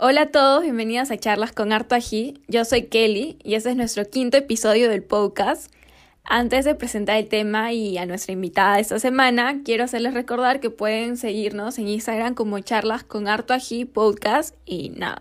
Hola a todos, bienvenidos a Charlas con Harto Ají. Yo soy Kelly y este es nuestro quinto episodio del podcast. Antes de presentar el tema y a nuestra invitada de esta semana, quiero hacerles recordar que pueden seguirnos en Instagram como Charlas con Harto Ají Podcast y nada.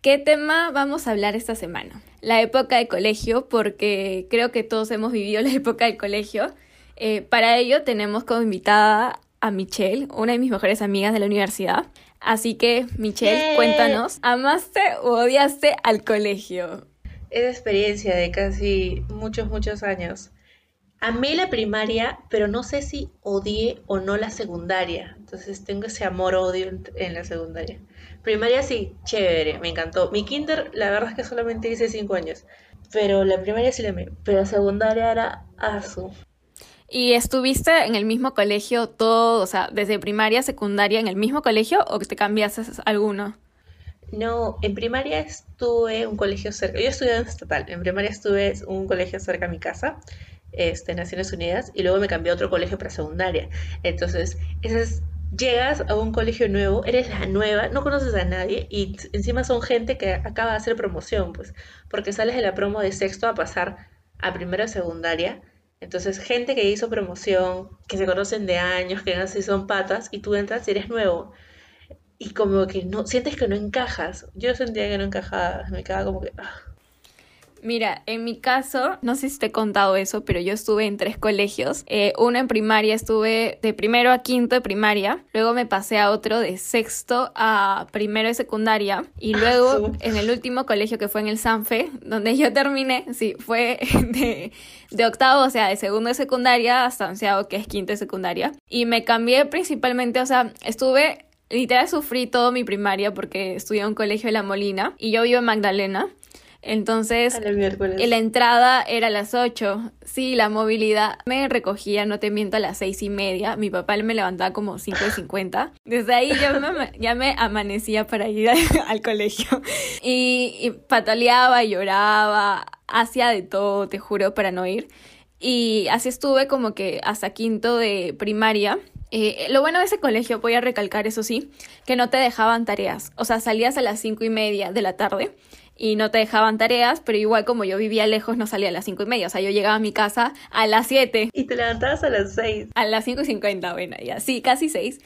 ¿Qué tema vamos a hablar esta semana? La época de colegio, porque creo que todos hemos vivido la época del colegio. Eh, para ello tenemos como invitada a Michelle, una de mis mejores amigas de la universidad. Así que, Michelle, cuéntanos, ¿amaste o odiaste al colegio? Esa experiencia de casi muchos, muchos años. Amé la primaria, pero no sé si odié o no la secundaria. Entonces tengo ese amor-odio en, la secundaria. Primaria sí, chévere, me encantó. Mi kinder, la verdad es que solamente hice cinco años. Pero la primaria sí la amé. Pero la secundaria era asu. ¿Y estuviste en el mismo colegio todo, o sea, desde primaria, secundaria, en el mismo colegio o te cambiaste alguno? No, en primaria estuve un colegio cerca, yo estudié en estatal, en primaria estuve un colegio cerca a mi casa, este, Naciones Unidas, y luego me cambié a otro colegio para secundaria. Entonces, esas, llegas a un colegio nuevo, eres la nueva, no conoces a nadie, y encima son gente que acaba de hacer promoción, pues, porque sales de la promo de sexto a pasar a primero secundaria. Entonces, gente que hizo promoción, que se conocen de años, que así son patas, y tú entras y eres nuevo y como que no, sientes que no encajas. Yo sentía que no encajaba, me quedaba como que... Ah. Mira, en mi caso, no sé si te he contado eso, pero yo estuve en tres colegios. Eh, uno en primaria, estuve de primero a quinto de primaria. Luego me pasé a otro de sexto a primero de secundaria. Y luego en el último colegio que fue en el Sanfe, donde yo terminé, sí, fue de, de octavo, o sea, de segundo de secundaria hasta onceavo, que es quinto de secundaria. Y me cambié principalmente, o sea, estuve literal sufrí todo mi primaria porque estudié en un colegio de La Molina y yo vivo en Magdalena. Entonces, la entrada era a las 8. Sí, la movilidad me recogía, no te miento, a las seis y media. Mi papá me levantaba como 5 y 50. Desde ahí ya me, ya me amanecía para ir al, colegio. Y, y pataleaba, lloraba, hacía de todo, te juro, para no ir. Y así estuve como que hasta quinto de primaria. Eh, lo bueno de ese colegio, voy a recalcar eso sí, que no te dejaban tareas. O sea, salías a las cinco y media de la tarde y no te dejaban tareas, pero igual como yo vivía lejos, no salía a las cinco y media. O sea, yo llegaba a mi casa a las siete. Y te levantabas a las seis. A las cinco y cincuenta, bueno, ya, sí, casi seis.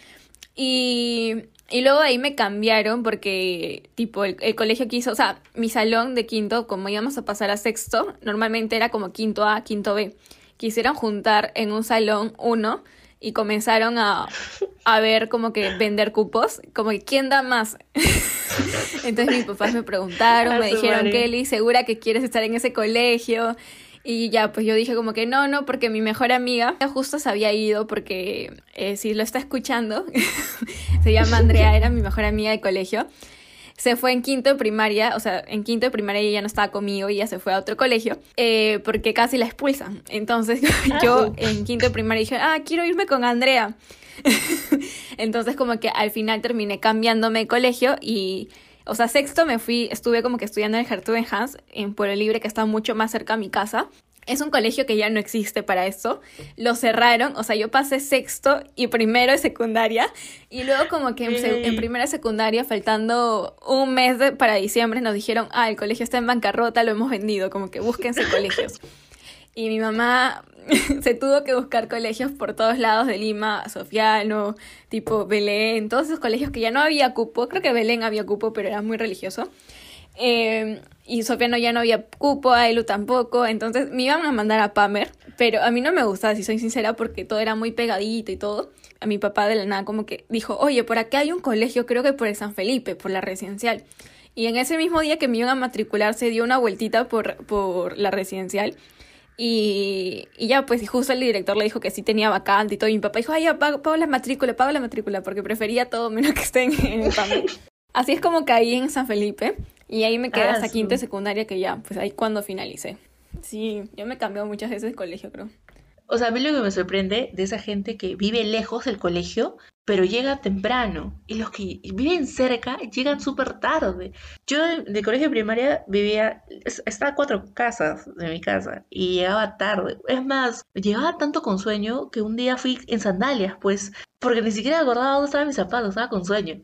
Y, y luego ahí me cambiaron porque, tipo, el, el, colegio quiso, o sea, mi salón de quinto, como íbamos a pasar a sexto, normalmente era como quinto A, quinto B. Quisieron juntar en un salón uno y comenzaron a, a ver como que vender cupos, como que quién da más. Entonces mis papás me preguntaron, me dijeron, Kelly, ¿segura que quieres estar en ese colegio? Y ya, pues yo dije como que no, no, porque mi mejor amiga justo se había ido porque eh, si lo está escuchando, se llama Andrea, era mi mejor amiga de colegio se fue en quinto de primaria, o sea, en quinto de primaria ella no estaba conmigo y ya se fue a otro colegio, eh, porque casi la expulsan. Entonces ah, yo en quinto de primaria dije, ah, quiero irme con Andrea. Entonces como que al final terminé cambiándome de colegio y... O sea, sexto me fui, estuve como que estudiando en el Hans, en Pueblo Libre, que está mucho más cerca a mi casa. Es un colegio que ya no existe para eso. Lo cerraron, o sea, yo pasé sexto y primero de secundaria. Y luego como que en, en primera secundaria, faltando un mes para diciembre, nos dijeron, ah, el colegio está en bancarrota, lo hemos vendido, como que búsquense colegios. Y mi mamá se tuvo que buscar colegios por todos lados de Lima, Sofiano, tipo Belén, todos esos colegios que ya no había cupo. Creo que Belén había cupo, pero era muy religioso. Eh, y Sofiano ya no había cupo, a Elu tampoco, entonces me iban a mandar a Pamer, pero a mí no me gustaba, si soy sincera, porque todo era muy pegadito y todo. A mi papá de la nada como que dijo, oye, por acá hay un colegio, creo que por el San Felipe, por la residencial. Y en ese mismo día que me iban a matricular, se dio una vueltita por, por la residencial. Y, y ya, pues justo el director le dijo que sí tenía vacante y todo. Y mi papá dijo, ay, ya, pago, la matrícula, pago la matrícula, porque prefería todo menos que estén en el Pamer. Así es como caí en San Felipe. Y ahí me quedé ah, hasta quinta secundaria que ya, pues ahí cuando finalicé. Sí, yo me cambié muchas veces de colegio, creo. O sea, a mí lo que me sorprende de esa gente que vive lejos del colegio, pero llega temprano. Y los que viven cerca llegan súper tarde. Yo de, colegio primaria vivía, estaba a cuatro casas de mi casa y llegaba tarde. Es más, llegaba tanto con sueño que un día fui en sandalias, pues, porque ni siquiera acordaba dónde estaban mis zapatos, estaba con sueño.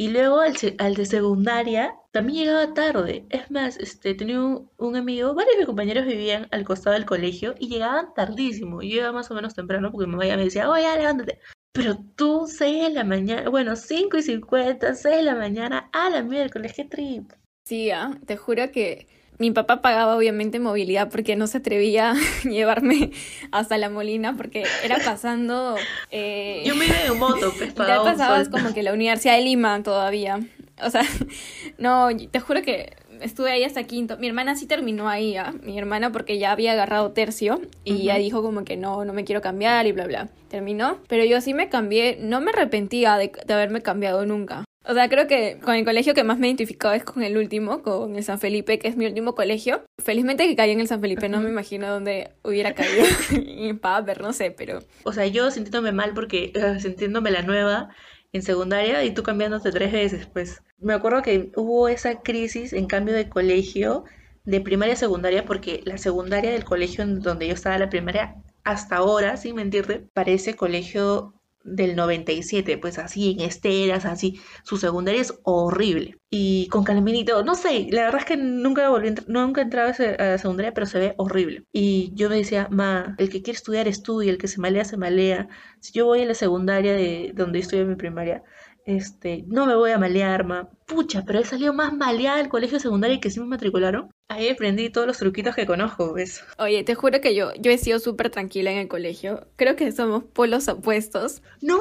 Y luego al, de secundaria también llegaba tarde. Es más, este, tenía un, amigo, varios de mis compañeros vivían al costado del colegio y llegaban tardísimo. Yo llegaba más o menos temprano porque mi mamá ya me decía, oye, levántate. Pero tú, 6 de la mañana, bueno, 5 y 50, 6 de la mañana, a la miércoles, qué trip. Sí, ¿ah? te juro que mi papá pagaba obviamente movilidad porque no se atrevía a llevarme hasta la Molina porque era pasando... Eh... Yo me iba en moto, pues, Ya pasabas como que la Universidad de Lima todavía. O sea, no, te juro que estuve ahí hasta quinto. Mi hermana sí terminó ahí, ¿ah? mi hermana porque ya había agarrado tercio y ya dijo como que no, no me quiero cambiar y bla, bla. Terminó, pero yo sí me cambié, no me arrepentía de, de haberme cambiado nunca. O sea, creo que con el colegio que más me he identificado es con el último, con el San Felipe, que es mi último colegio. Felizmente que caí en el San Felipe, no me imagino dónde hubiera caído. en Paper, no sé, pero... O sea, yo sintiéndome mal porque, uh, sintiéndome la nueva, en secundaria y tú cambiándote tres veces, pues. Me acuerdo que hubo esa crisis en cambio de colegio, de primaria a secundaria, porque la secundaria del colegio en donde yo estaba, la primaria, hasta ahora, sin mentirte, parece colegio del 97, pues así, en esteras, así. Su secundaria es horrible. Y con Calminito, no sé, la verdad es que nunca volví, nunca entraba a la secundaria, pero se ve horrible. Y yo me decía, ma, el que quiere estudiar, estudia, el que se malea, se malea. Si yo voy a la secundaria de donde estudié mi primaria, este, no me voy a malear, ma. Pucha, pero he salido más maleada del colegio secundario que sí me matricularon. Ahí aprendí todos los truquitos que conozco, ¿ves? Oye, te juro que yo, yo he sido súper tranquila en el colegio. Creo que somos polos opuestos. No,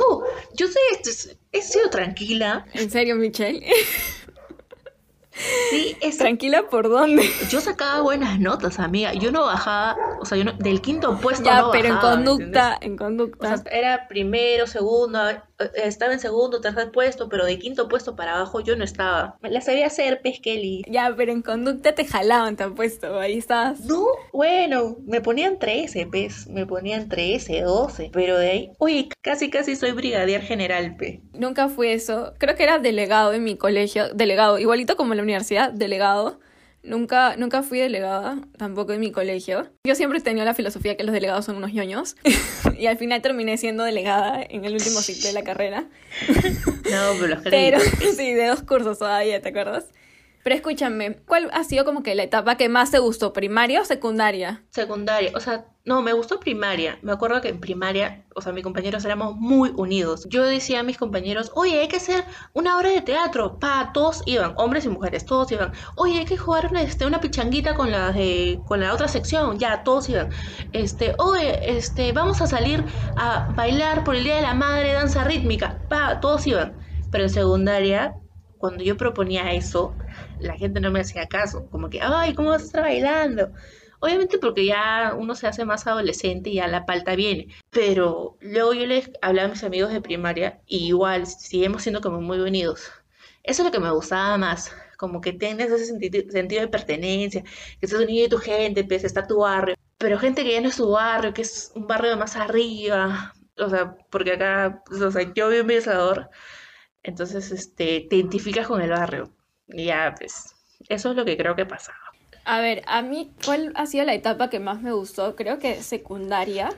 yo sé, he sido tranquila. ¿En serio, Michelle? Sí, es... Tranquila, ¿por dónde? Yo sacaba buenas notas, amiga. Yo no bajaba, o sea, yo no, del quinto puesto ya, no pero en conducta, en conducta. O sea, era primero, segundo, estaba en segundo, tercer puesto, pero de quinto puesto para abajo yo no estaba. La sabía hacer, pez Kelly. Ya, pero en conducta te jalaban, te han puesto, ahí estás. No, bueno, me ponían 13, pez, me ponían 13, 12, pero de ahí, oye, casi casi soy brigadier general, pe. Nunca fui eso, creo que era delegado en mi colegio, delegado, igualito como en la universidad, delegado Nunca, nunca fui delegada, tampoco en mi colegio. Yo siempre he tenido la filosofía que los delegados son unos ñoños. y al final terminé siendo delegada en el último ciclo de la carrera. no, pero los Pero sí, de dos cursos todavía, ¿te acuerdas? Pero escúchame, ¿cuál ha sido como que la etapa que más te gustó? ¿Primaria o secundaria? Secundaria, o sea, no, me gustó primaria. Me acuerdo que en primaria, o sea, mis compañeros éramos muy unidos. Yo decía a mis compañeros, oye, hay que hacer una obra de teatro. Pa, todos iban, hombres y mujeres, todos iban. Oye, hay que jugar una, este, una pichanguita con la, de, con la otra sección. Ya, todos iban. Este, oye, este, vamos a salir a bailar por el Día de la Madre, danza rítmica. Pa, todos iban. Pero en secundaria, cuando yo proponía eso, la gente no me hacía caso, como que, ay, ¿cómo vas a estar bailando? Obviamente porque ya uno se hace más adolescente y ya la palta viene. Pero luego yo les hablaba a mis amigos de primaria y igual seguimos siendo como muy unidos. Eso es lo que me gustaba más, como que tienes ese sentido de pertenencia, que estás unido de tu gente, pues está tu barrio. Pero gente que ya no es tu barrio, que es un barrio más arriba, o sea, porque acá, o sea, yo vivo en Villalsador, entonces este, te identificas con el barrio. Ya, pues, eso es lo que creo que pasaba. A ver, a mí, ¿cuál ha sido la etapa que más me gustó? Creo que secundaria.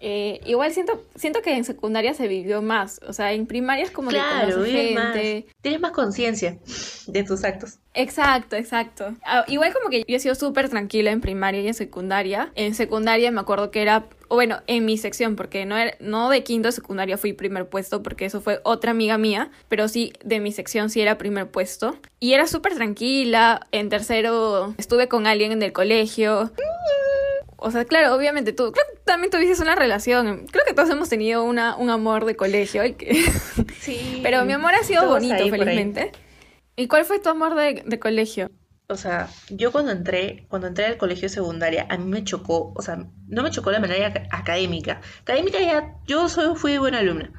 Eh, igual siento, siento que en secundaria se vivió más. O sea, en primaria es como claro, que gente. Tienes más conciencia de tus actos. Exacto, exacto. Ah, igual como que yo he sido súper tranquila en primaria y en secundaria. En secundaria me acuerdo que era, o bueno, en mi sección, porque no, era, no de quinto a secundaria fui primer puesto, porque eso fue otra amiga mía, pero sí de mi sección sí era primer puesto. Y era súper tranquila. En tercero estuve con alguien en el colegio. O sea, claro, obviamente tú, creo que también tuviste una relación. Creo que todos hemos tenido una, un amor de colegio. que... Sí. Pero mi amor ha sido bonito, felizmente. ¿Y cuál fue tu amor de, colegio? O sea, yo cuando entré, cuando entré al colegio secundaria, a mí me chocó, o sea, no me chocó la manera académica. Académica ya, yo soy, fui buena alumna.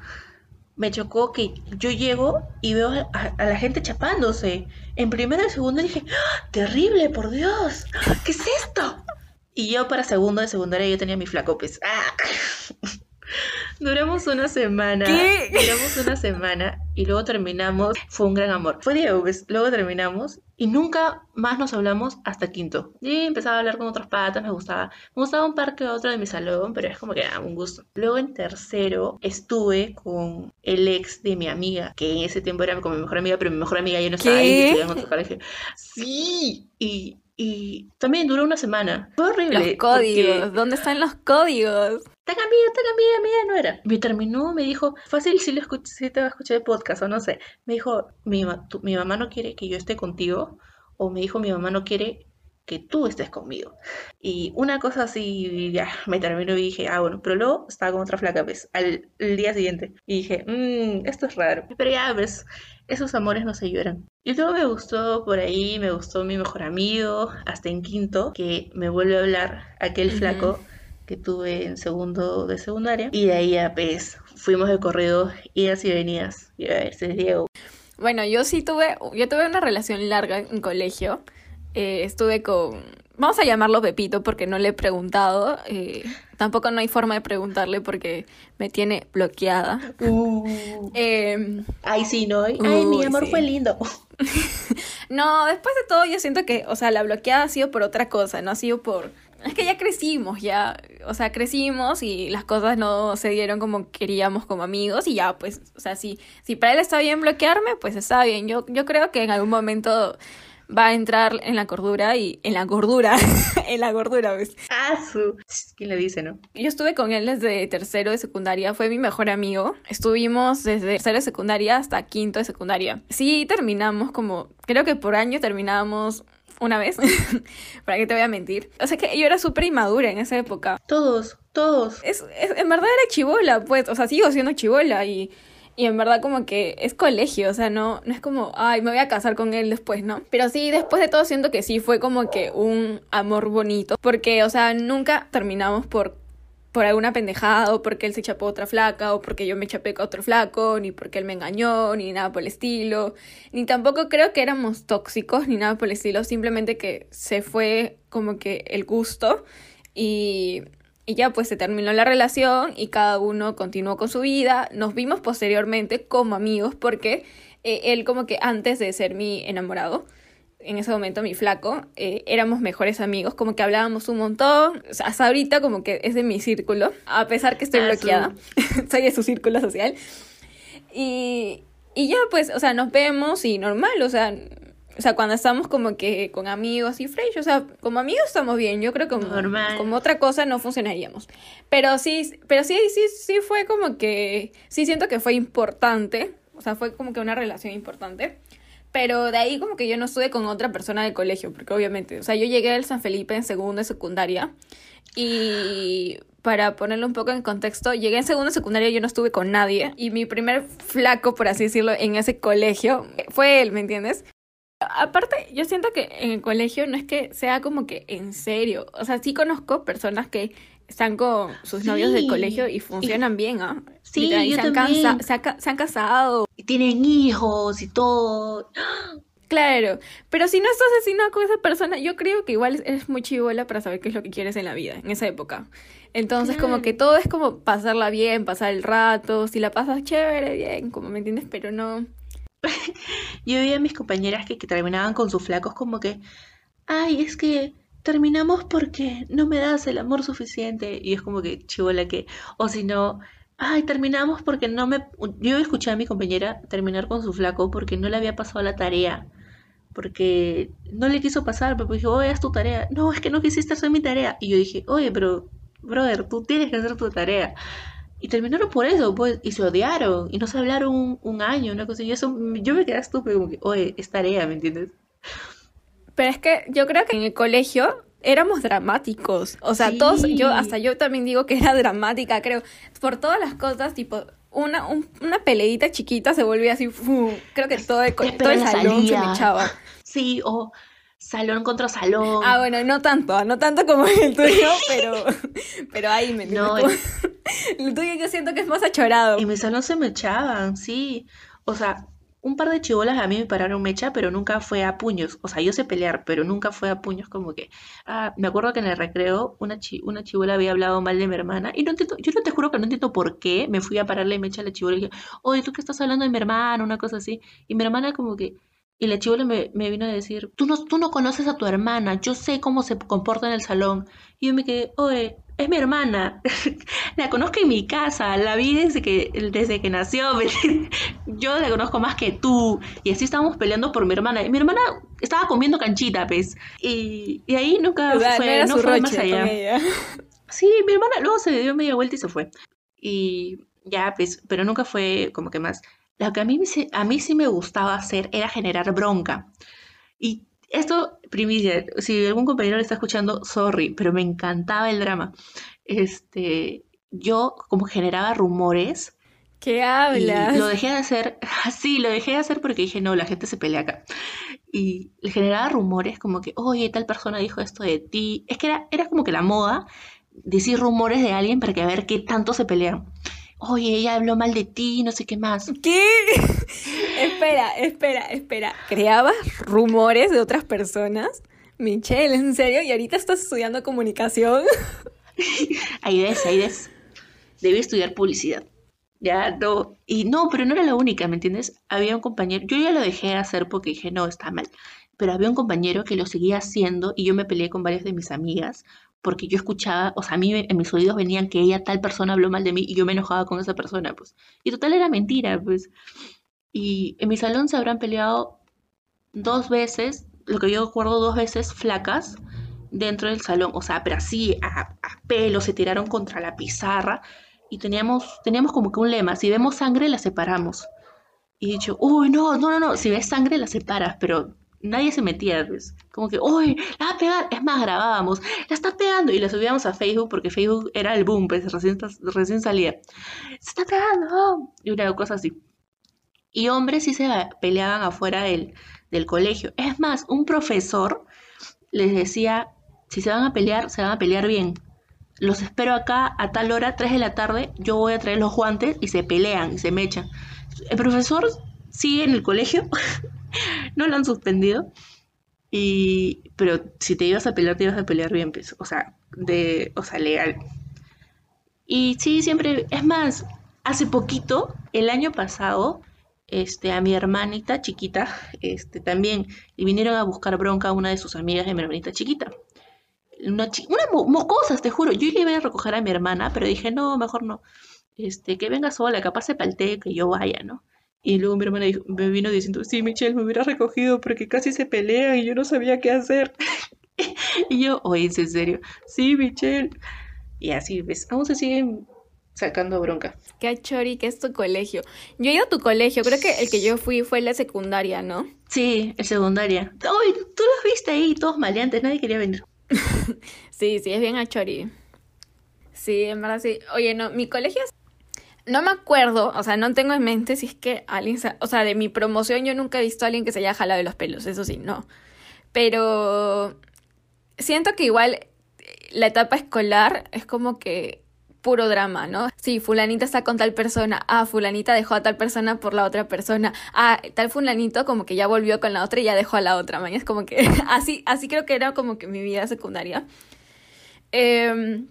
Me chocó que yo llego y veo a, la gente chapándose. En primero y segundo dije, ¡Ah, terrible, por Dios, ¿qué es esto? Y yo para segundo de secundaria yo tenía mi flacopes. Pues. ¡Ah! Duramos una semana. ¿Qué? Duramos una semana y luego terminamos. Fue un gran amor. Fue Diego, pues, luego terminamos y nunca más nos hablamos hasta quinto. Y empezaba a hablar con otros patas, me gustaba. Me gustaba un par que otro de mi salón, pero es como que ah, un gusto. Luego en tercero estuve con el ex de mi amiga, que en ese tiempo era como mi mejor amiga, pero mi mejor amiga ya no estaba ahí, estudiaba en otro colegio. Sí, y y también duró una semana. Fue horrible. Los códigos. ¿Dónde están los códigos? Tan amiga, tan amiga, amiga no era. Me terminó, me dijo, fácil si, lo si te va a escuchar el podcast o no sé. Me dijo, mi, mi mamá no quiere que yo esté contigo. O me dijo, mi mamá no quiere que tú estés conmigo. Y una cosa así, ya, me terminó y dije, ah, bueno, pero luego estaba con otra flaca, pues, al, día siguiente. Y dije, mmm, esto es raro. Pero ya, pues, esos amores no se lloran. Y luego me gustó por ahí, me gustó mi mejor amigo, hasta en quinto, que me vuelve a hablar aquel flaco que tuve en segundo de secundaria. Y de ahí a pues fuimos de corrido, idas y venidas. Y ese es Diego. Bueno, yo sí tuve, yo tuve una relación larga en colegio. Eh, estuve con, vamos a llamarlo Pepito porque no le he preguntado. Eh, tampoco no hay forma de preguntarle porque me tiene bloqueada. Uh. Em, ay, sí, ¿no? Ay, mi amor fue lindo. no, después de todo yo siento que, o sea, la bloqueada ha sido por otra cosa, no ha sido por... Es que ya crecimos, ya, o sea, crecimos y las cosas no se dieron como queríamos como amigos y ya, pues, o sea, si, si para él está bien bloquearme, pues está bien. Yo, yo creo que en algún momento va a entrar en la cordura y en la gordura, en la gordura, ¿ves? Ah, su. ¿Quién le dice, no? Yo estuve con él desde tercero de secundaria, fue mi mejor amigo. Estuvimos desde tercero de secundaria hasta quinto de secundaria. Sí, terminamos como, creo que por año terminábamos una vez, para que te voy a mentir. O sea que yo era súper inmadura en esa época. Todos, todos. Es, es, en verdad era chivola, pues, o sea, sigo siendo chivola y y en verdad como que es colegio, o sea, no, no es como, ay, me voy a casar con él después, ¿no? Pero sí, después de todo siento que sí fue como que un amor bonito, porque, o sea, nunca terminamos por por alguna pendejada o porque él se chapó otra flaca o porque yo me chapé con otro flaco, ni porque él me engañó, ni nada por el estilo, ni tampoco creo que éramos tóxicos, ni nada por el estilo, simplemente que se fue como que el gusto y y ya pues se terminó la relación y cada uno continuó con su vida. Nos vimos posteriormente como amigos porque eh, él como que antes de ser mi enamorado, en ese momento mi flaco, eh, éramos mejores amigos, como que hablábamos un montón. O sea, hasta ahorita como que es de mi círculo, a pesar que estoy ah, bloqueada, soy de su círculo social. Y, y ya pues, o sea, nos vemos y normal, o sea, o sea, cuando estamos como que con amigos y fresh, o sea, como amigos estamos bien. Yo creo que como, como otra cosa no funcionaríamos. Pero sí, pero sí, sí, sí fue como que, sí siento que fue importante. O sea, fue como que una relación importante. Pero de ahí como que yo no estuve con otra persona del colegio, porque obviamente, o sea, yo llegué al San Felipe en segundo de secundaria y para ponerlo un poco en contexto, llegué en segundo de secundaria y yo no estuve con nadie y mi primer flaco, por así decirlo, en ese colegio fue él, ¿me entiendes? Aparte, yo siento que en el colegio no es que sea como que en serio. O sea, sí conozco personas que están con sus novios del colegio y funcionan bien, ¿ah? Sí, yo se, han se, han casado. Y tienen hijos y todo. Claro, pero si no estás asesinado con esa persona, yo creo que igual eres muy chivola para saber qué es lo que quieres en la vida, en esa época. Entonces, como que todo es como pasarla bien, pasar el rato, si la pasas chévere, bien, como me entiendes, pero no, Yo veía a mis compañeras que, terminaban con sus flacos como que, ay, es que terminamos porque no me das el amor suficiente. Y es como que, chivola que, o si no, ay, terminamos porque no me... Yo escuché a mi compañera terminar con su flaco porque no le había pasado la tarea. Porque no le quiso pasar, pero dije, oye, haz tu tarea. No, es que no quisiste hacer mi tarea. Y yo dije, oye, pero, brother, tú tienes que hacer tu tarea. Y terminaron por eso, pues, y se odiaron, y no se hablaron un, año, una cosa, y eso, yo me quedé estúpido, como que, oye, es tarea, ¿me entiendes? Pero es que yo creo que en el colegio éramos dramáticos, o sea, todos, yo, hasta yo también digo que era dramática, creo, por todas las cosas, tipo, una, una peleita chiquita se volvía así, creo que todo el, todo el salón se me echaba. Sí, o salón contra salón. Ah, bueno, no tanto, no tanto como el tuyo, pero, pero ahí me no, el... el tuyo yo siento que es más achorado. En mi salón se me echaban, sí. O sea, un par de chibolas a mí me pararon mecha, pero nunca fue a puños. O sea, yo sé pelear, pero nunca fue a puños como que... Ah, me acuerdo que en el recreo una, chi una chibola había hablado mal de mi hermana. Y no entiendo, yo no te juro que no entiendo por qué. Me fui a pararle mecha a la chibola y dije, oye, ¿tú qué estás hablando de mi hermana? Una cosa así. Y mi hermana como que... Y la chivola me, me, vino a decir, tú no, tú no conoces a tu hermana, yo sé cómo se comporta en el salón. Y yo me quedé, oye, es mi hermana, la conozco en mi casa, la vi desde que, desde que nació, yo la conozco más que tú. Y así estábamos peleando por mi hermana. Y mi hermana estaba comiendo canchita, pues. Y, y ahí nunca fue, no, fue más allá. Sí, mi hermana luego se dio media vuelta y se fue. Y ya, pues, pero nunca fue como que más. Lo que a mí, a mí sí me gustaba hacer era generar bronca. Y esto, primicia, si algún compañero le está escuchando, sorry, pero me encantaba el drama. Este, yo como generaba rumores. ¿Qué hablas? lo dejé de hacer, sí, lo dejé de hacer porque dije, no, la gente se pelea acá. Y le generaba rumores como que, oye, tal persona dijo esto de ti. Es que era, era como que la moda decir rumores de alguien para que a ver qué tanto se pelean oye, ella habló mal de ti, no sé qué más. ¿Qué? espera, espera, espera. ¿Creabas rumores de otras personas? Michelle, ¿en serio? ¿Y ahorita estás estudiando comunicación? ahí ves, ahí ves. Debí estudiar publicidad. Ya, no. Y no, pero no era la única, ¿me entiendes? Había un compañero, yo ya lo dejé de hacer porque dije, no, está mal. Pero había un compañero que lo seguía haciendo y yo me peleé con varias de mis amigas porque yo escuchaba, o sea, a mí en mis oídos venían que ella, tal persona, habló mal de mí y yo me enojaba con esa persona, pues. Y total era mentira, pues. Y en mi salón se habrán peleado dos veces, lo que yo recuerdo, dos veces flacas dentro del salón, o sea, pero así, a, pelo, se tiraron contra la pizarra y teníamos, teníamos como que un lema, si vemos sangre la separamos. Y he dicho, uy, no, no, no, no, si ves sangre la separas, pero nadie se metía, pues. Como que, uy, la va a pegar. Es más, grabábamos, la está pegando. Y la subíamos a Facebook porque Facebook era el boom, pues recién, recién salía. Se está pegando. Y una cosa así. Y hombres sí se peleaban afuera del, del colegio. Es más, un profesor les decía, si se van a pelear, se van a pelear bien. Los espero acá a tal hora, 3 de la tarde, yo voy a traer los guantes y se pelean y se mechan. El profesor sigue en el colegio no lo han suspendido. Y, pero si te ibas a pelear, te ibas a pelear bien, pues, o sea, de, o sea, legal. Y sí, siempre, es más, hace poquito, el año pasado, este, a mi hermanita chiquita, este, también le vinieron a buscar bronca a una de sus amigas de mi hermanita chiquita. Una, una mocosas, te juro. Yo iba a recoger a mi hermana, pero dije, no, mejor no. Este, que venga sola, capaz se paltee, que yo vaya, ¿no? Y luego mi hermana me vino diciendo, sí, Michelle, me hubiera recogido porque casi se pelean y yo no sabía qué hacer. y yo, oye, ¿en serio? Sí, Michelle. Y así, ¿ves? Aún se siguen sacando bronca. Qué chori, que es tu colegio. Yo he ido a tu colegio, creo que el que yo fui fue la secundaria, ¿no? Sí, el secundaria. Uy, tú los viste ahí, todos maleantes, nadie quería venir. sí, sí, es bien a chori. Sí, en verdad sí. Oye, no, mi colegio es no me acuerdo, o sea, no tengo en mente si es que alguien, o sea, de mi promoción yo nunca he visto a alguien que se haya jalado de los pelos, eso sí, no. Pero siento que igual la etapa escolar es como que puro drama, ¿no? Sí, fulanita está con tal persona, ah, fulanita dejó a tal persona por la otra persona, ah, tal fulanito como que ya volvió con la otra y ya dejó a la otra, man. es como que así, así creo que era como que mi vida secundaria. Eh,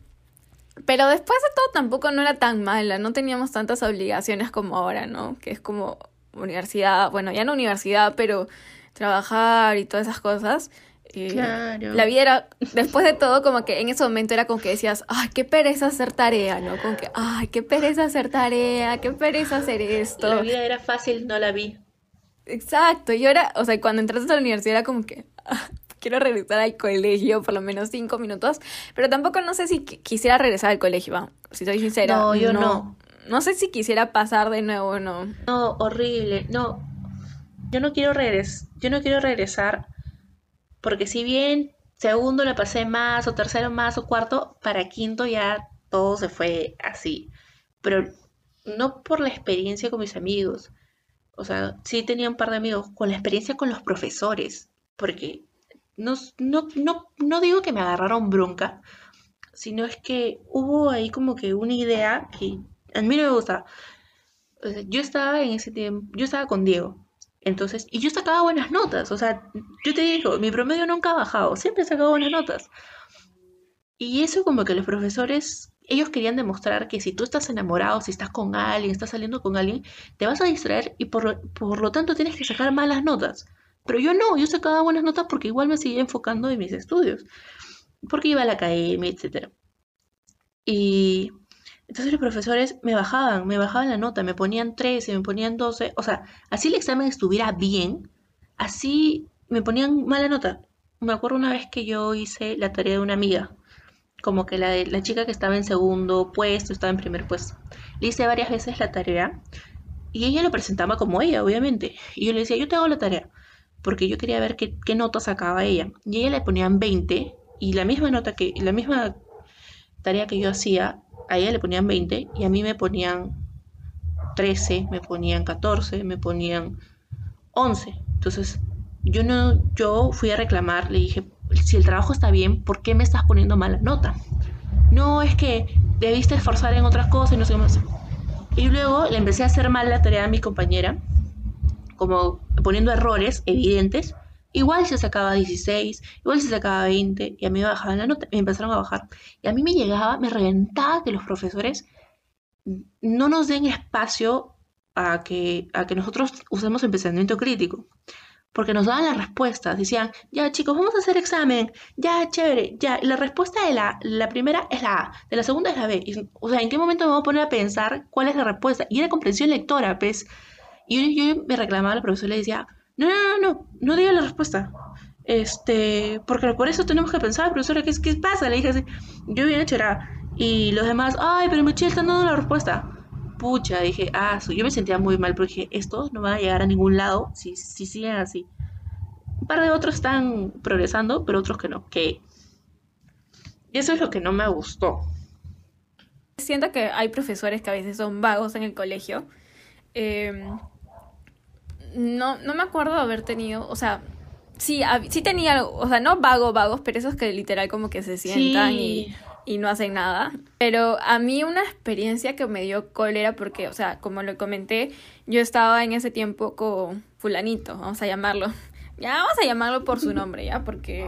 pero después de todo tampoco no era tan mala, no teníamos tantas obligaciones como ahora, ¿no? Que es como universidad, bueno, ya no universidad, pero trabajar y todas esas cosas. Eh, claro. La vida era, después de todo, como que en ese momento era como que decías, ay, qué pereza hacer tarea, ¿no? Como que, ay, qué pereza hacer tarea, qué pereza hacer esto. La vida era fácil, no la vi. Exacto, y ahora, o sea, cuando entraste a la universidad era como que, ah, quiero regresar al colegio por lo menos cinco minutos, pero tampoco no sé si quisiera regresar al colegio, si soy sincera. No, yo no. No, sé si quisiera pasar de nuevo o no. No, horrible, no. Yo no quiero regresar, yo no quiero regresar porque si bien segundo la pasé más o tercero más o cuarto, para quinto ya todo se fue así. Pero no por la experiencia con mis amigos. O sea, sí tenía un par de amigos, con la experiencia con los profesores. Porque no, no, no, no digo que me agarraron bronca, sino es que hubo ahí como que una idea que a mí no me gusta. yo estaba en ese tiempo, yo estaba con Diego, Entonces, y yo sacaba buenas notas, o sea, yo te digo, mi promedio nunca ha bajado, siempre he sacado buenas notas. Y eso como que los profesores, ellos querían demostrar que si tú estás enamorado, si estás con alguien, estás saliendo con alguien, te vas a distraer y por, por lo tanto tienes que sacar malas notas. Pero yo no, yo sacaba buenas notas porque igual me seguía enfocando en mis estudios, porque iba a la academia, etc. Y entonces los profesores me bajaban, me bajaban la nota, me ponían 13, me ponían 12, o sea, así el examen estuviera bien, así me ponían mala nota. Me acuerdo una vez que yo hice la tarea de una amiga, como que la, chica que estaba en segundo puesto, estaba en primer puesto. Le hice varias veces la tarea y ella lo presentaba como ella, obviamente. Y yo le decía, yo te hago la tarea, porque yo quería ver qué, qué nota sacaba ella. Y ella le ponían 20 y la misma nota que, la misma tarea que yo hacía, a ella le ponían 20 y a mí me ponían 13, me ponían 14, me ponían 11. Entonces, yo no, yo fui a reclamar, le dije, si el trabajo está bien, ¿por qué me estás poniendo mala nota? No, es que debiste esforzar en otras cosas y no sé qué más. Y luego le empecé a hacer mal la tarea a mi compañera, como poniendo errores evidentes. Igual se sacaba 16, igual se sacaba 20, y a mí me bajaban la nota, me empezaron a bajar. Y a mí me llegaba, me reventaba que los profesores no nos den espacio a que, a que nosotros usemos el pensamiento crítico porque nos daban las respuestas. Decían, ya chicos, vamos a hacer examen, ya chévere, ya. la respuesta de la, la primera es la A, de la segunda es la B. o sea, ¿en qué momento me voy a poner a pensar cuál es la respuesta? Y era comprensión lectora, pues. Y yo, me reclamaba al profesor y le decía, no, no, no, no, diga la respuesta. Este, porque por eso tenemos que pensar, profesora, ¿qué, qué pasa? Le dije así, yo bien era. Y los demás, ay, pero Michelle está dando la respuesta pucha, dije, ah, yo me sentía muy mal, porque dije, estos no van a llegar a ningún lado si, si siguen así. Un par de otros están progresando, pero otros que no, que... Eso es lo que no me gustó. Siento que hay profesores que a veces son vagos en el colegio. Em, no, no me acuerdo de haber tenido, o sea, sí, sí tenía, o sea, no vago, vagos, pero esos que literal como que se sientan y y no hacen nada. Pero a mí una experiencia que me dio cólera porque, o sea, como lo comenté, yo estaba en ese tiempo con fulanito, vamos a llamarlo. Ya vamos a llamarlo por su nombre, ¿ya? Porque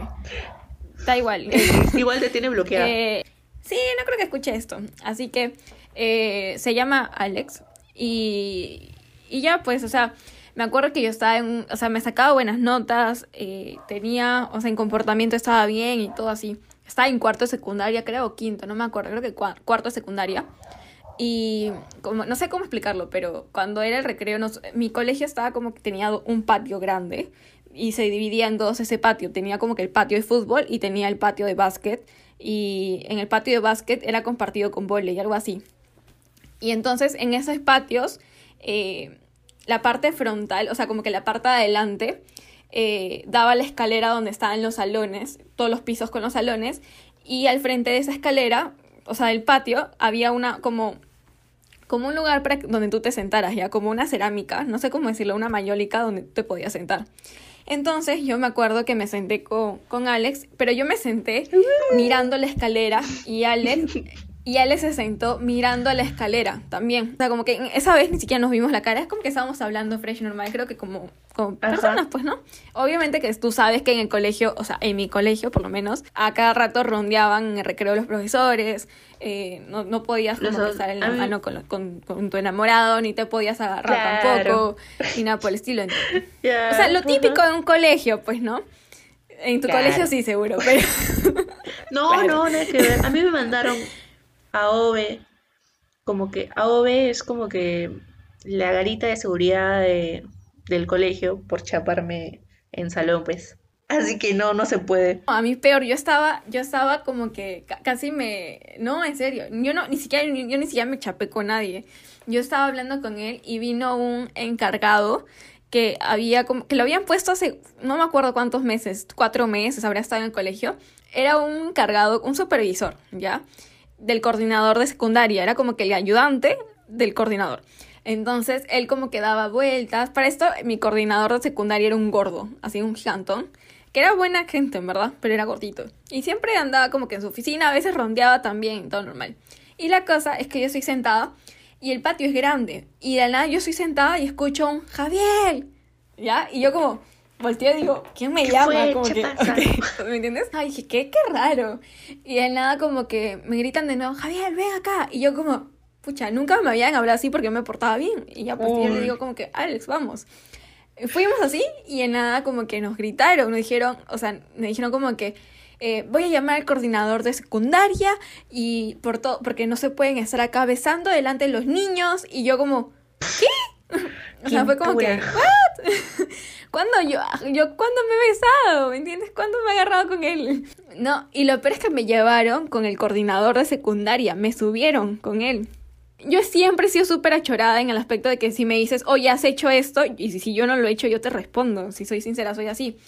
da igual. igual te tiene bloqueado. Eh, sí, no creo que escuche esto. Así que eh, se llama Alex y, y ya, pues, o sea, me acuerdo que yo estaba en, o sea, me sacaba buenas notas, eh, tenía, o sea, en comportamiento estaba bien y todo así estaba en cuarto de secundaria, creo, quinto, no me acuerdo, creo que cuarto de secundaria. Y como, no sé cómo explicarlo, pero cuando era el recreo, mi colegio estaba como que tenía un patio grande y se dividía en dos ese patio. Tenía como que el patio de fútbol y tenía el patio de básquet. Y en el patio de básquet era compartido con volei y algo así. Y entonces en esos patios, eh, la parte frontal, o sea, como que la parte de adelante, eh, daba la escalera donde estaban los salones, todos los pisos con los salones, y al frente de esa escalera, o sea, del patio, había una como como un lugar para donde tú te sentaras, ya como una cerámica, no sé cómo decirlo, una mayólica donde te podías sentar. Entonces yo me acuerdo que me senté con, con Alex, pero yo me senté mirando la escalera y Alex y él se sentó mirando a la escalera también. O sea, como que esa vez ni siquiera nos vimos la cara. Es como que estábamos hablando fresh normal. Creo que como, como personas, pues, ¿no? Obviamente que tú sabes que en el colegio, o sea, en mi colegio por lo menos, a cada rato rondeaban en el recreo los profesores. Eh, no, no, podías como estar en la mano con, con, tu enamorado, ni te podías agarrar tampoco, ni nada por el estilo. o sea, lo típico de un colegio, pues, ¿no? En tu colegio sí, seguro, pero... no, no, nada que ver. A mí me mandaron AOB, como que AOB es como que la garita de seguridad del colegio por chaparme en salón, pues. Así que no, no se puede. A mí peor, yo estaba, yo estaba como que casi me, no, en serio, yo no, ni siquiera, yo ni siquiera me chapé con nadie. Yo estaba hablando con él y vino un encargado que había que lo habían puesto hace, no me acuerdo cuántos meses, cuatro meses, habría estado en el colegio. Era un encargado, un supervisor, ¿ya? Del coordinador de secundaria, era como que el ayudante del coordinador. Entonces él como que daba vueltas. Para esto mi coordinador de secundaria era un gordo, así un gigantón, que era buena gente en verdad, pero era gordito. Y siempre andaba como que en su oficina, a veces rondeaba también, todo normal. Y la cosa es que yo estoy sentada y el patio es grande. Y de la nada yo estoy sentada y escucho un Javier. ¿Ya? Y yo como volteo y digo, ¿quién me ¿Qué llama? fue? Como ¿Qué que, pasa? ¿me entiendes? Ay, dije, ¿qué? Qué raro. Y de nada como que me gritan de nuevo, Javier, ven acá. Y yo como, pucha, nunca me habían hablado así porque me portaba bien. Y ya pues yo le digo como que, Alex, vamos. Fuimos así y en nada como que nos gritaron, nos dijeron, o sea, me dijeron como que eh, voy a llamar al coordinador de secundaria y por todo, porque no se pueden estar acá besando delante de los niños. Y yo como, ¿qué? O sea, fue como que. ¿what? ¿Cuándo yo, yo, cuándo me he besado? ¿Me entiendes? ¿Cuándo me he agarrado con él? No, y lo peor es que me llevaron con el coordinador de secundaria, me subieron con él. Yo siempre he sido súper achorada en el aspecto de que si me dices, oye, has hecho esto, y si, si yo no lo he hecho, yo te respondo. Si soy sincera, soy así.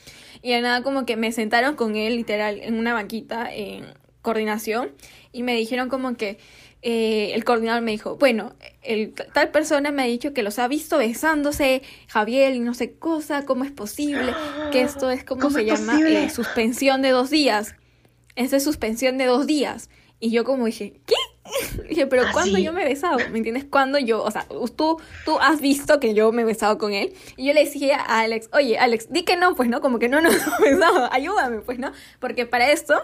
Y de nada, como que me sentaron con él, literal, en una banquita en coordinación, y me dijeron como que eh, el coordinador me dijo, bueno, el, tal persona me ha dicho que los ha visto besándose, Javier, y no sé cosa, ¿cómo es posible? Que esto es como ¿Cómo se es llama eh, suspensión de dos días. Esa es suspensión de dos días. Y yo como dije, ¿qué? Dije, pero ¿Ah, ¿cuándo sí? yo me he besado? ¿Me entiendes? ¿Cuándo yo? O sea, tú, tú has visto que yo me he besado con él. Y yo le decía a Alex, oye, Alex, di que no, pues, ¿no? Como que no nos hemos besado, ayúdame, pues, ¿no? Porque para esto,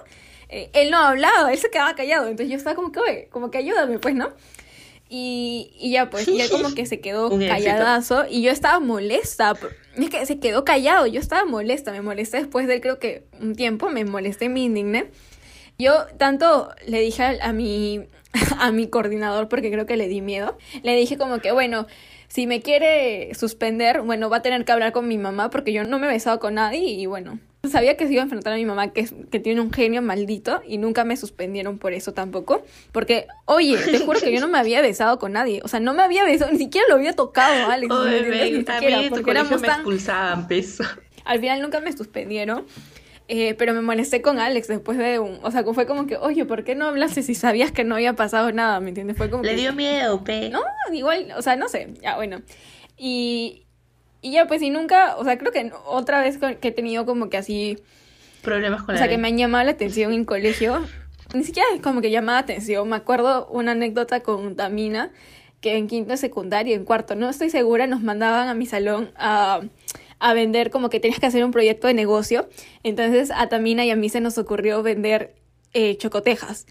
eh, él no ha hablado, él se quedaba callado. Entonces yo estaba como que, oye, como que ayúdame, pues, ¿no? Y, y ya, pues, y él como que se quedó calladazo. Y yo estaba molesta. Es que se quedó callado, yo estaba molesta. Me molesté después de, creo que, un tiempo, me molesté, me indigné. Yo tanto le dije a, a mi a mi coordinador porque creo que le di miedo. Le dije como que, bueno, si me quiere suspender, bueno, va a tener que hablar con mi mamá porque yo no me he besado con nadie y bueno, sabía que se iba a enfrentar a mi mamá que, que tiene un genio maldito y nunca me suspendieron por eso tampoco. Porque, oye, te juro que yo no me había besado con nadie. O sea, no me había besado, ni siquiera lo había tocado, Alex. ¿me Oye, entiendes? Ni mí siquiera, tu porque éramos me tan... expulsaban, peso. Al final nunca me suspendieron. eh, pero me molesté con Alex después de un... O sea, fue como que, oye, ¿por qué no hablaste si sabías que no había pasado nada? ¿Me entiendes? Fue como Le que... dio miedo, pe. No, igual, o sea, no sé, ya bueno. Y, y ya pues y nunca, o sea, creo que otra vez que he tenido como que así, Problemas con o la sea, que me han llamado la atención en colegio, ni siquiera es como que llamaba atención, me acuerdo una anécdota con Tamina, que en quinto de secundaria, en cuarto, no estoy segura, nos mandaban a mi salón a, a vender, como que tenías que hacer un proyecto de negocio, entonces a Tamina y a mí se nos ocurrió vender eh, chocotejas.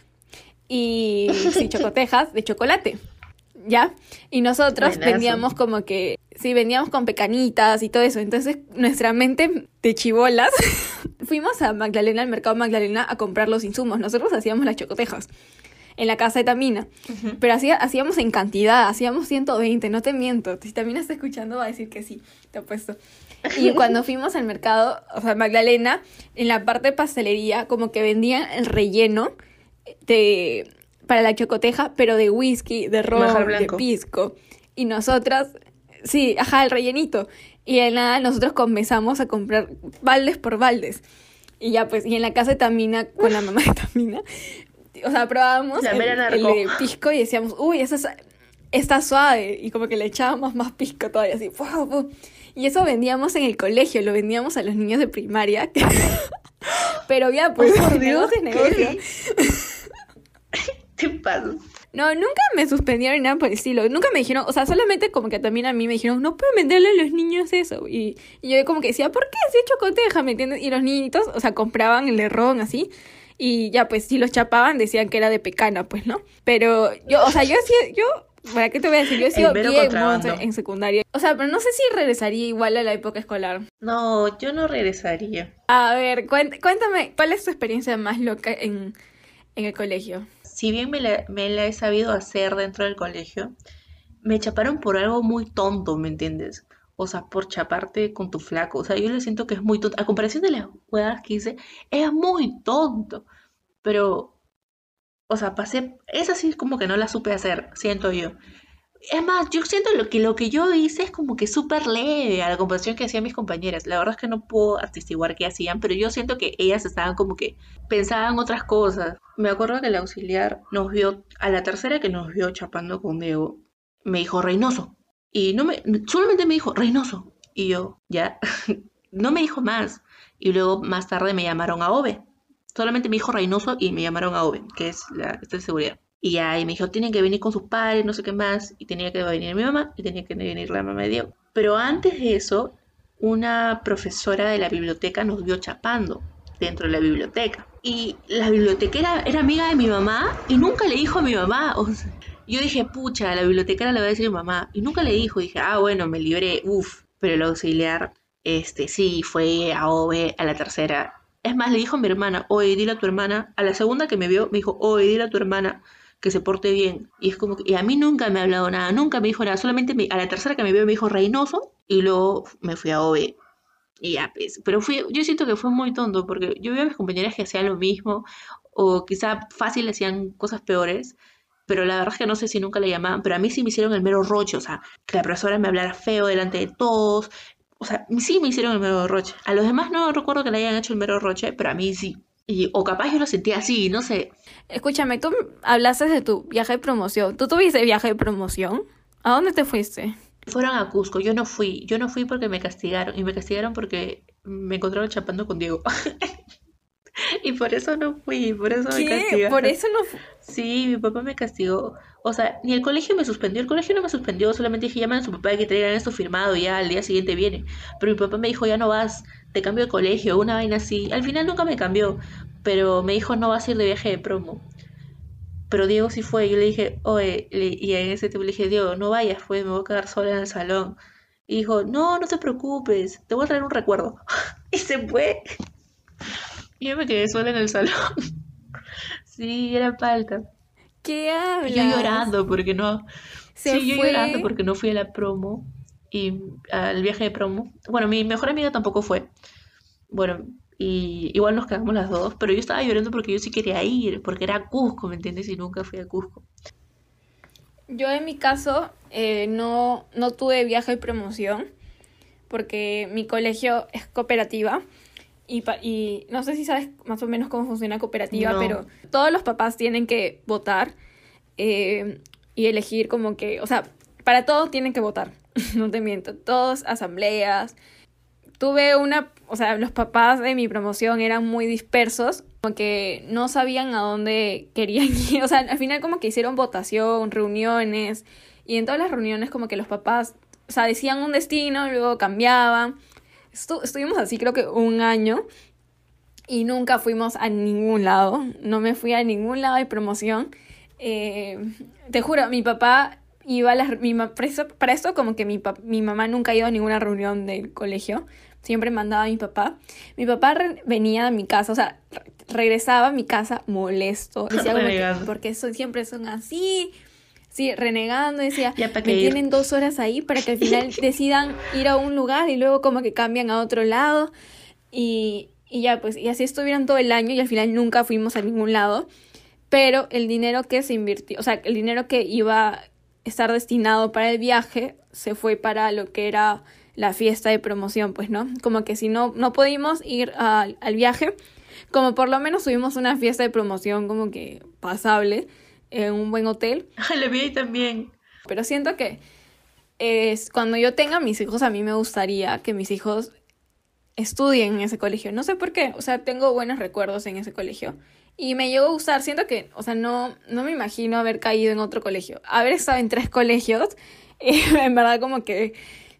Y sí, chocotejas de chocolate. ¿Ya? Y nosotros Buenazo. vendíamos como que, sí, vendíamos con pecanitas y todo eso. Entonces, nuestra mente de chibolas, fuimos a Magdalena, al mercado Magdalena, a comprar los insumos. Nosotros hacíamos las chocotejas en la casa de Tamina. Pero hacía, hacíamos en cantidad, hacíamos 120, no te miento. Si Tamina está escuchando, va a decir que sí, te apuesto. Y cuando fuimos al mercado, o sea, Magdalena, en la parte de pastelería, como que vendían el relleno de para la chocoteja, pero de whisky, de ron, de pisco. Y nosotras, sí, ajá, el rellenito. Y de nada, nosotros comenzamos a comprar baldes por baldes. Y ya pues, y en la casa de Tamina, con la mamá de Tamina, o sea, probábamos el, el de pisco y decíamos, uy, esa es- está suave. Y como que le echábamos más pisco todavía, así. Y eso vendíamos en el colegio, lo vendíamos a los niños de primaria. Pero ya, pues, Oh, Dios, es negocio. ¿qué? ¿Qué pasa? No, nunca me suspendieron ni nada por el estilo. Nunca me dijeron, o sea, solamente como que también a mí me dijeron, no pueden venderle a los niños eso. Y, y yo como que decía, ¿por qué? Si es chocoteja, ¿me entiendes? Y los niñitos, o sea, compraban el ron así. Y ya, pues, si los chapaban, decían que era de pecana, pues, ¿no? Pero yo, o sea, yo sí, yo, ¿para qué te voy a decir? Yo he sido bien en secundaria. O sea, pero no sé si regresaría igual a la época escolar. No, yo no regresaría. A ver, cuént- cuéntame, ¿cuál es tu experiencia más loca en, en el colegio? Si bien me la, me la he sabido hacer dentro del colegio, me chaparon por algo muy tonto, ¿me entiendes? O sea, por chaparte con tu flaco. O sea, yo le siento que es muy tonto. A comparación de las jugadas que hice, es muy tonto. Pero, o sea, pasé. Esa sí como que no la supe hacer, siento yo. Es más, yo siento lo que lo que yo hice es como que súper leve a la comparación que hacían mis compañeras. La verdad es que no puedo atestiguar qué hacían, pero yo siento que ellas estaban como que pensaban otras cosas. Me acuerdo que el auxiliar nos vio, a la tercera que nos vio chapando con Diego, me dijo Reynoso. Y no me, solamente me dijo Reynoso. Y yo, ya, no me dijo más. Y luego más tarde me llamaron a OVE. Solamente me dijo Reynoso y me llamaron a OVE, que es la esta de seguridad. Y ya, y me dijo, tienen que venir con sus padres, no sé qué más. Y tenía que venir mi mamá y tenía que venir la mamá de Diego. Pero antes de eso, una profesora de la biblioteca nos vio chapando dentro de la biblioteca. Y la bibliotequera era amiga de mi mamá y nunca le dijo a mi mamá. O yo dije, pucha, la bibliotecaria le va a decir a mi mamá. Y nunca le dijo. Dije, ah, bueno, me libré, uff. Pero el auxiliar, este, sí, fue a OVE a la tercera. Es más, le dijo a mi hermana, oye, dile a tu hermana. A la segunda que me vio, me dijo, oye, dile a tu hermana que se porte bien. Y es como y a mí nunca me ha hablado nada, nunca me dijo nada. Solamente a la tercera que me vio me dijo Reynoso y luego me fui a OVE y ya, pues, pero fui, yo siento que fue muy tonto porque yo veo a mis compañeras que hacían lo mismo o quizá fácil hacían cosas peores, pero la verdad es que no sé si nunca le llamaban, pero a mí sí me hicieron el mero roche, o sea, que la profesora me hablara feo delante de todos, o sea, sí me hicieron el mero roche. A los demás no recuerdo que le hayan hecho el mero roche, pero a mí sí. Y, o capaz yo lo sentía así, no sé. Escúchame, tú hablaste de tu viaje de promoción. ¿Tú tuviste viaje de promoción? ¿A dónde te fuiste? Fueron a Cusco, yo no fui, yo no fui porque me castigaron y me castigaron porque me encontraron chapando con Diego. y por eso no fui, por eso me castigaron. ¿Por eso no fui? Sí, mi papá me castigó. O sea, ni el colegio me suspendió, el colegio no me suspendió, solamente dije, llaman a su papá que traigan esto firmado y ya al día siguiente viene. Pero mi papá me dijo, ya no vas, te cambio de colegio, una vaina así. Al final nunca me cambió, pero me dijo, no vas a ir de viaje de promo. Pero Diego sí fue. Yo le dije, oye, y en ese tiempo le dije, Diego, no vayas, pues me voy a quedar sola en el salón. Y dijo, no, no te preocupes, te voy a traer un recuerdo. y se fue. Yo me quedé sola en el salón. sí, era falta. ¿Qué hablas? Y yo llorando porque no. sí, yo llorando porque no fui a la promo y al viaje de promo. Bueno, mi mejor amiga tampoco fue. Bueno, y igual nos quedamos las dos, pero yo estaba llorando porque yo sí quería ir, porque era Cusco, ¿me entiendes? Y nunca fui a Cusco. Yo en mi caso eh, no, no tuve viaje de promoción, porque mi colegio es cooperativa. Y, y, no sé si sabes más o menos cómo funciona cooperativa, pero todos los papás tienen que votar eh, y elegir como que, o sea, para todo tienen que votar, no te miento, todos asambleas, tuve una, o sea, los papás de mi promoción eran muy dispersos, como que no sabían a dónde querían ir, o sea, al final como que hicieron votación, reuniones, y en todas las reuniones como que los papás, o sea, decían un destino, luego cambiaban. Estuvimos así creo que un año y nunca fuimos a ningún lado, no me fui a ningún lado de promoción. Eh, te juro, mi papá iba a las... Mi, para, esto, como que mi, mi mamá nunca ha ido a ninguna reunión del colegio siempre mandaba a mi papá. Mi papá venía a mi casa, o sea, regresaba a mi casa molesto. Decía, porque son, siempre son así. Sí, renegando, decía, me tienen dos horas ahí para que al final decidan ir a un lugar y luego como que cambian a otro lado. Y, y ya, pues, y así estuvieron todo el año y al final nunca fuimos a ningún lado. Pero el dinero que se invirtió, o sea, el dinero que iba a estar destinado para el viaje se fue para lo que era la fiesta de promoción, pues, ¿no? Como que si no, no pudimos ir al viaje, como por lo menos tuvimos una fiesta de promoción como que pasable en un buen hotel. Ah, la vi ahí también. Pero siento que es, cuando yo tenga mis hijos, a mí me gustaría que mis hijos estudien en ese colegio. No sé por qué, o sea, tengo buenos recuerdos en ese colegio. Y me llegó a gustar, siento que, o sea, no, no me imagino haber caído en otro colegio. Haber estado en tres colegios, en verdad como que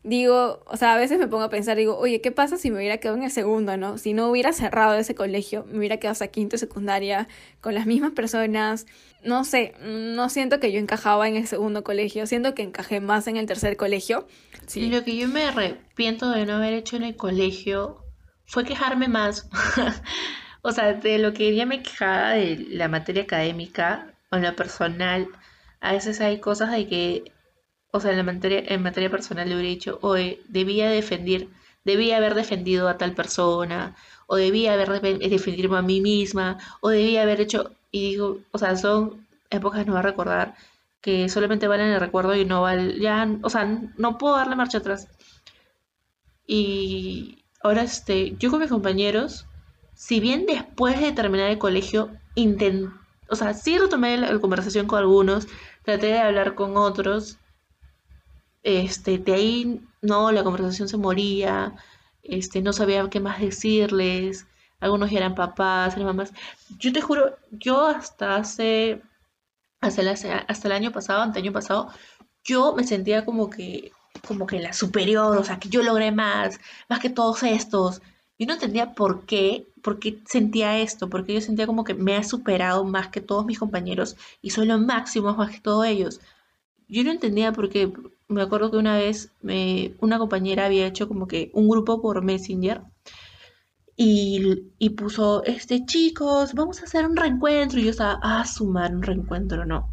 digo, o sea, a veces me pongo a pensar, digo, oye, ¿qué pasa si me hubiera quedado en el segundo, no? Si no hubiera cerrado ese colegio, me hubiera quedado hasta quinto y secundaria con las mismas personas. No sé, no siento que yo encajaba en el segundo colegio, siento que encajé más en el tercer colegio. Sí. Lo que yo me arrepiento de no haber hecho en el colegio fue quejarme más. o sea, de lo que ya me quejaba de la materia académica o en lo personal, a veces hay cosas de que o sea, en, la materia, en materia personal le hubiera dicho, oye, debía defender, debía haber defendido a tal persona, o debía haber defendido a mí misma, o debía haber hecho, y digo, o sea, son épocas no va a recordar que solamente valen el recuerdo y no vale, ya, o sea, no puedo darle marcha atrás. Y ahora, este, yo con mis compañeros, si bien después de terminar el colegio, intenté, o sea, sí retomé la conversación con algunos, traté de hablar con otros, este, de ahí, no, la conversación se moría, este, no sabía qué más decirles, algunos eran papás, eran mamás. Yo te juro, yo hasta hace, hasta el, hasta el año pasado, ante año pasado, yo me sentía como que como que la superior, o sea, que yo logré más, más que todos estos. Yo no entendía por qué, por qué sentía esto, porque yo sentía como que me ha superado más que todos mis compañeros y soy lo máximo más que todos ellos. Yo no entendía por qué, me acuerdo que una vez me, una compañera había hecho como que un grupo por Messenger y, puso, este, chicos, vamos a hacer un reencuentro. Y yo estaba, ah, sumar un reencuentro, no.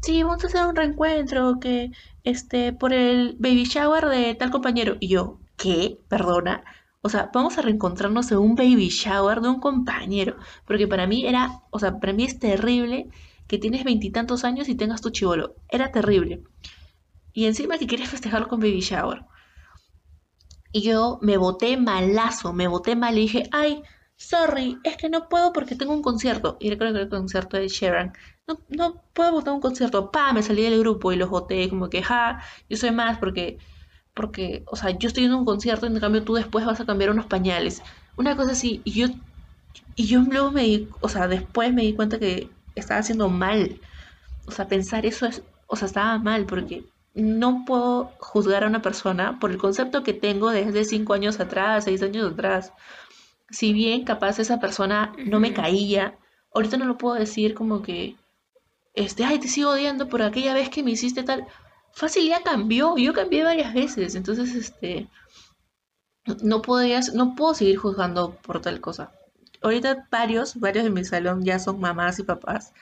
Sí, vamos a hacer un reencuentro que, este, por el baby shower de tal compañero. Y yo, ¿qué? Perdona. O sea, vamos a reencontrarnos en un baby shower de un compañero. Porque para mí era, o sea, para mí es terrible que tienes veintitantos años y tengas tu chivolo. Era terrible. Y encima que quieres festejar con baby shower. Y yo me boté malazo, me boté mal y dije, ay, sorry, es que no puedo porque tengo un concierto. Y recuerdo que el concierto de Sharon. No, no puedo votar un concierto. Pa, me salí del grupo y los voté como que, ja, yo soy más porque, porque, o sea, yo estoy en un concierto y en cambio tú después vas a cambiar unos pañales. Una cosa así. Y yo, y yo luego me di, o sea, después me di cuenta que estaba haciendo mal. O sea, pensar eso es, o sea, estaba mal porque no puedo juzgar a una persona por el concepto que tengo desde cinco años atrás, seis años atrás. Si bien capaz esa persona no me caía, ahorita no lo puedo decir como que, este, ay, te sigo odiando por aquella vez que me hiciste tal. Fácil ya cambió, yo cambié varias veces, entonces, este, no podías, no puedo seguir juzgando por tal cosa. Ahorita varios, varios de mi salón ya son mamás y papás.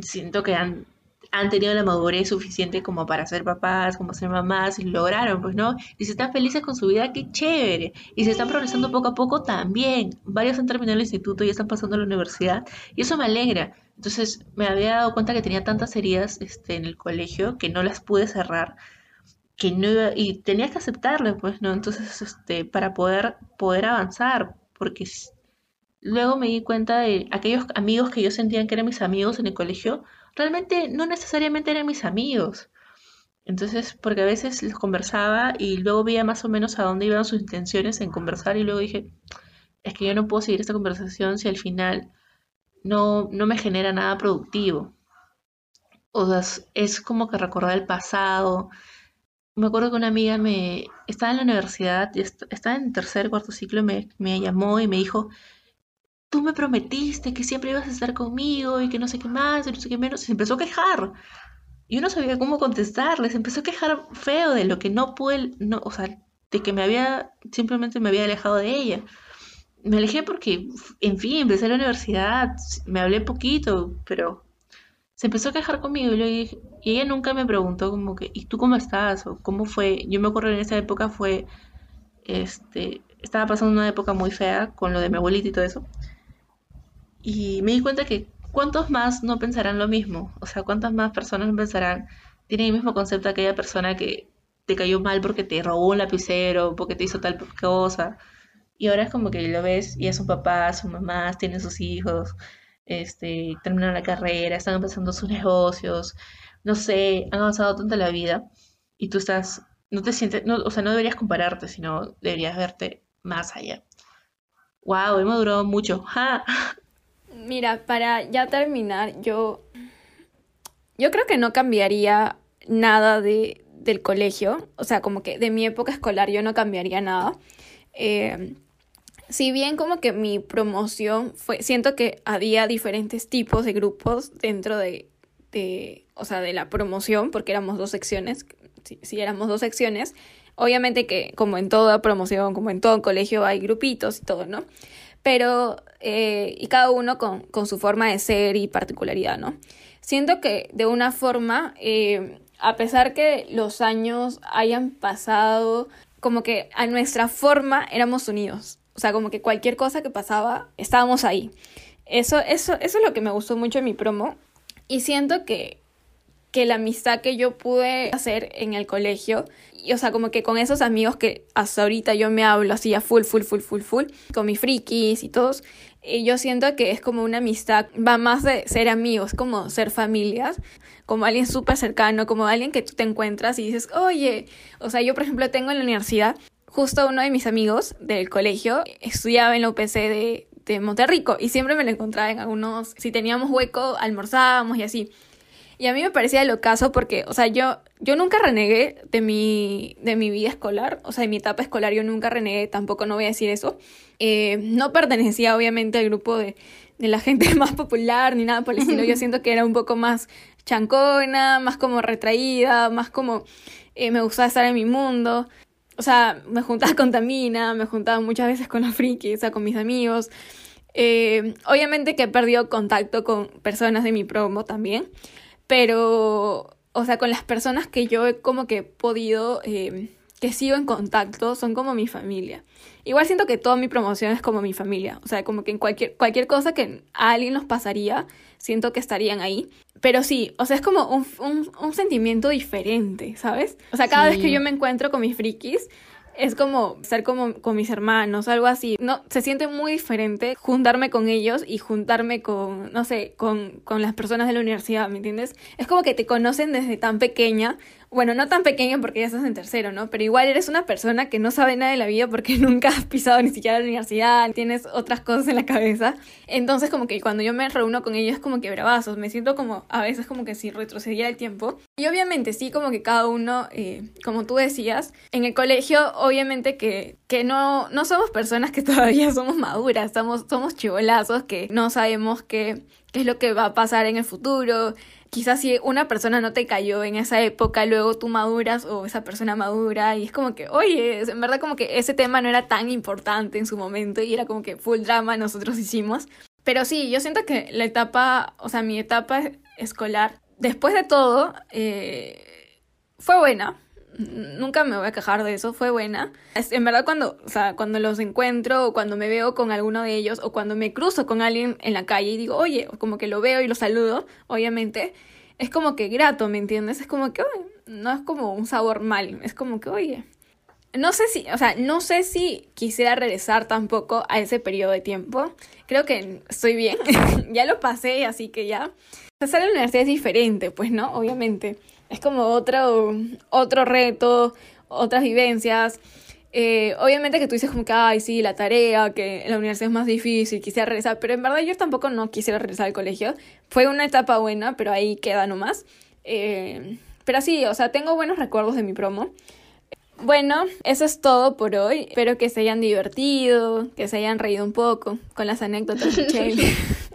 Siento que han han tenido la madurez suficiente como para ser papás, como ser mamás, lograron, pues, ¿no? Y se están felices con su vida, qué chévere. Y se están progresando poco a poco también. Varios han terminado el instituto y están pasando a la universidad, y eso me alegra. Entonces, me había dado cuenta que tenía tantas heridas este, en el colegio que no las pude cerrar, que no iba, y tenía que aceptarlo, pues, ¿no? Entonces, este, para poder, poder avanzar, porque luego me di cuenta de aquellos amigos que yo sentía que eran mis amigos en el colegio, realmente no necesariamente eran mis amigos. Entonces, porque a veces los conversaba y luego veía más o menos a dónde iban sus intenciones en conversar y luego dije, es que yo no puedo seguir esta conversación si al final no, no me genera nada productivo. O sea, es como que recordar el pasado. Me acuerdo que una amiga me estaba en la universidad, estaba en tercer, cuarto ciclo, me, me llamó y me dijo, tú me prometiste que siempre ibas a estar conmigo y que no sé qué más y no sé qué menos. se empezó a quejar. Y no sabía cómo contestarle. Se empezó a quejar feo de lo que no pude, no, o sea, de que me había, simplemente me había alejado de ella. Me alejé porque, en fin, empecé la universidad, me hablé poquito, pero se empezó a quejar conmigo y, y ella nunca me preguntó como que, ¿y tú cómo estás? o cómo fue. Yo me acuerdo en esa época fue, este, estaba pasando una época muy fea con lo de mi abuelita y todo eso. Y me di cuenta que cuántos más no pensarán lo mismo. O sea, cuántas más personas no pensarán, tienen el mismo concepto aquella persona que te cayó mal porque te robó un lapicero, porque te hizo tal cosa. Y ahora es como que lo ves y es su papá, su mamá, tienen sus hijos, este, terminaron la carrera, están empezando sus negocios, no sé, han avanzado tanto la vida y tú estás, no te sientes, no, o sea, no deberías compararte, sino deberías verte más allá. Wow, hemos durado mucho. ¡Ja! Mira, para ya terminar, yo, yo creo que no cambiaría nada de, del colegio, o sea, como que de mi época escolar yo no cambiaría nada. Eh, si bien como que mi promoción fue, siento que había diferentes tipos de grupos dentro de, de o sea, de la promoción, porque éramos dos secciones, si, si éramos dos secciones, obviamente que como en toda promoción, como en todo colegio hay grupitos y todo, ¿no? Pero eh, y cada uno con, con, su forma de ser y particularidad, ¿no? Siento que de una forma, eh, a pesar que los años hayan pasado, como que a nuestra forma éramos unidos, o sea, como que cualquier cosa que pasaba, estábamos ahí. Eso, eso, eso es lo que me gustó mucho en mi promo y siento que que la amistad que yo pude hacer en el colegio, y, o sea, como que con esos amigos que hasta ahorita yo me hablo así a full, full, full, full, full, con mis frikis y todos, yo siento que es como una amistad, va más de ser amigos, como ser familias, como alguien súper cercano, como alguien que tú te encuentras y dices, oye, o sea, yo por ejemplo tengo en la universidad, justo uno de mis amigos del colegio estudiaba en la UPC de, de Monterrico y siempre me lo encontraba en algunos, si teníamos hueco, almorzábamos y así. Y a mí me parecía lo caso porque, o sea, yo, yo nunca renegué de mi, de mi vida escolar, o sea, de mi etapa escolar yo nunca renegué, tampoco no voy a decir eso. Eh, no pertenecía obviamente al grupo de, de la gente más popular ni nada por el estilo, yo siento que era un poco más chancona, más como retraída, más como eh, me gustaba estar en mi mundo. O sea, me juntaba con Tamina, me juntaba muchas veces con los frikis, o sea, con mis amigos. Eh, obviamente que he perdido contacto con personas de mi promo también, pero, o sea, con las personas que yo he como que podido, eh, que sigo en contacto, son como mi familia. Igual siento que toda mi promoción es como mi familia, o sea, como que en cualquier, cualquier cosa que a alguien nos pasaría, siento que estarían ahí. Pero sí, o sea, es como un, un, un sentimiento diferente, ¿sabes? O sea, cada vez que yo me encuentro con mis frikis, es como ser como con mis hermanos, algo así. No, se siente muy diferente juntarme con ellos y juntarme con, no sé, con, con las personas de la universidad, ¿me entiendes? Es como que te conocen desde tan pequeña bueno, no tan pequeña porque ya estás en tercero, ¿no? Pero igual eres una persona que no sabe nada de la vida porque nunca has pisado ni siquiera la universidad, tienes otras cosas en la cabeza. Entonces como que cuando yo me reúno con ellos como que bravazos, me siento como a veces como que si retrocediera el tiempo. Y obviamente sí, como que cada uno, eh, como tú decías, en el colegio obviamente que, que no, no somos personas que todavía somos maduras, somos, somos chivolazos que no sabemos qué, qué es lo que va a pasar en el futuro quizás si una persona no te cayó en esa época, luego tú maduras o esa persona madura y es como que, oye, en verdad como que ese tema no era tan importante en su momento y era como que full drama nosotros hicimos. Pero sí, yo siento que la etapa, o sea, mi etapa escolar, después de todo, eh, fue buena nunca me voy a quejar de eso, fue buena. en verdad cuando, o sea, cuando los encuentro o cuando me veo con alguno de ellos o cuando me cruzo con alguien en la calle y digo, oye, como que lo veo y lo saludo, obviamente, es como que grato, ¿me entiendes? Es como que, no es como un sabor mal, es como que, oye, no sé si, o sea, no sé si quisiera regresar tampoco a ese periodo de tiempo. Creo que estoy bien, ya lo pasé, así que ya. Hacer la universidad es diferente, pues, ¿no? Obviamente es como otro, otro reto, otras vivencias. Eh, obviamente que tú dices como que, ay, sí, la tarea, que la universidad es más difícil, quisiera regresar, pero en verdad yo tampoco no quisiera regresar al colegio. Fue una etapa buena, pero ahí queda nomás. Eh, pero sí, o sea, tengo buenos recuerdos de mi promo. Bueno, eso es todo por hoy. Espero que se hayan divertido, que se hayan reído un poco con las anécdotas de.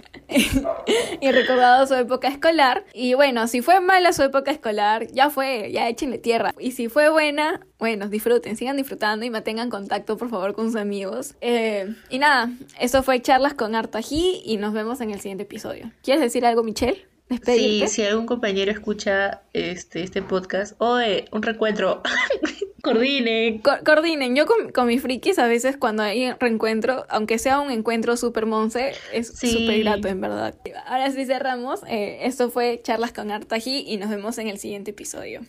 y recordado su época escolar. Y bueno, si fue mala su época escolar, ya fue, ya échenle tierra. Y si fue buena, bueno, disfruten, sigan disfrutando y mantengan contacto por favor con sus amigos. Eh, y nada, eso fue charlas con Artají y nos vemos en el siguiente episodio. ¿Quieres decir algo, Michelle? Sí, si algún compañero escucha este, este podcast, oye, un recuentro, coordinen. coordinen. Yo con, con, mis frikis a veces cuando hay reencuentro, aunque sea un encuentro super monce, es súper grato en verdad. Ahora sí cerramos. Eh, esto fue Charlas con Artaji y nos vemos en el siguiente episodio.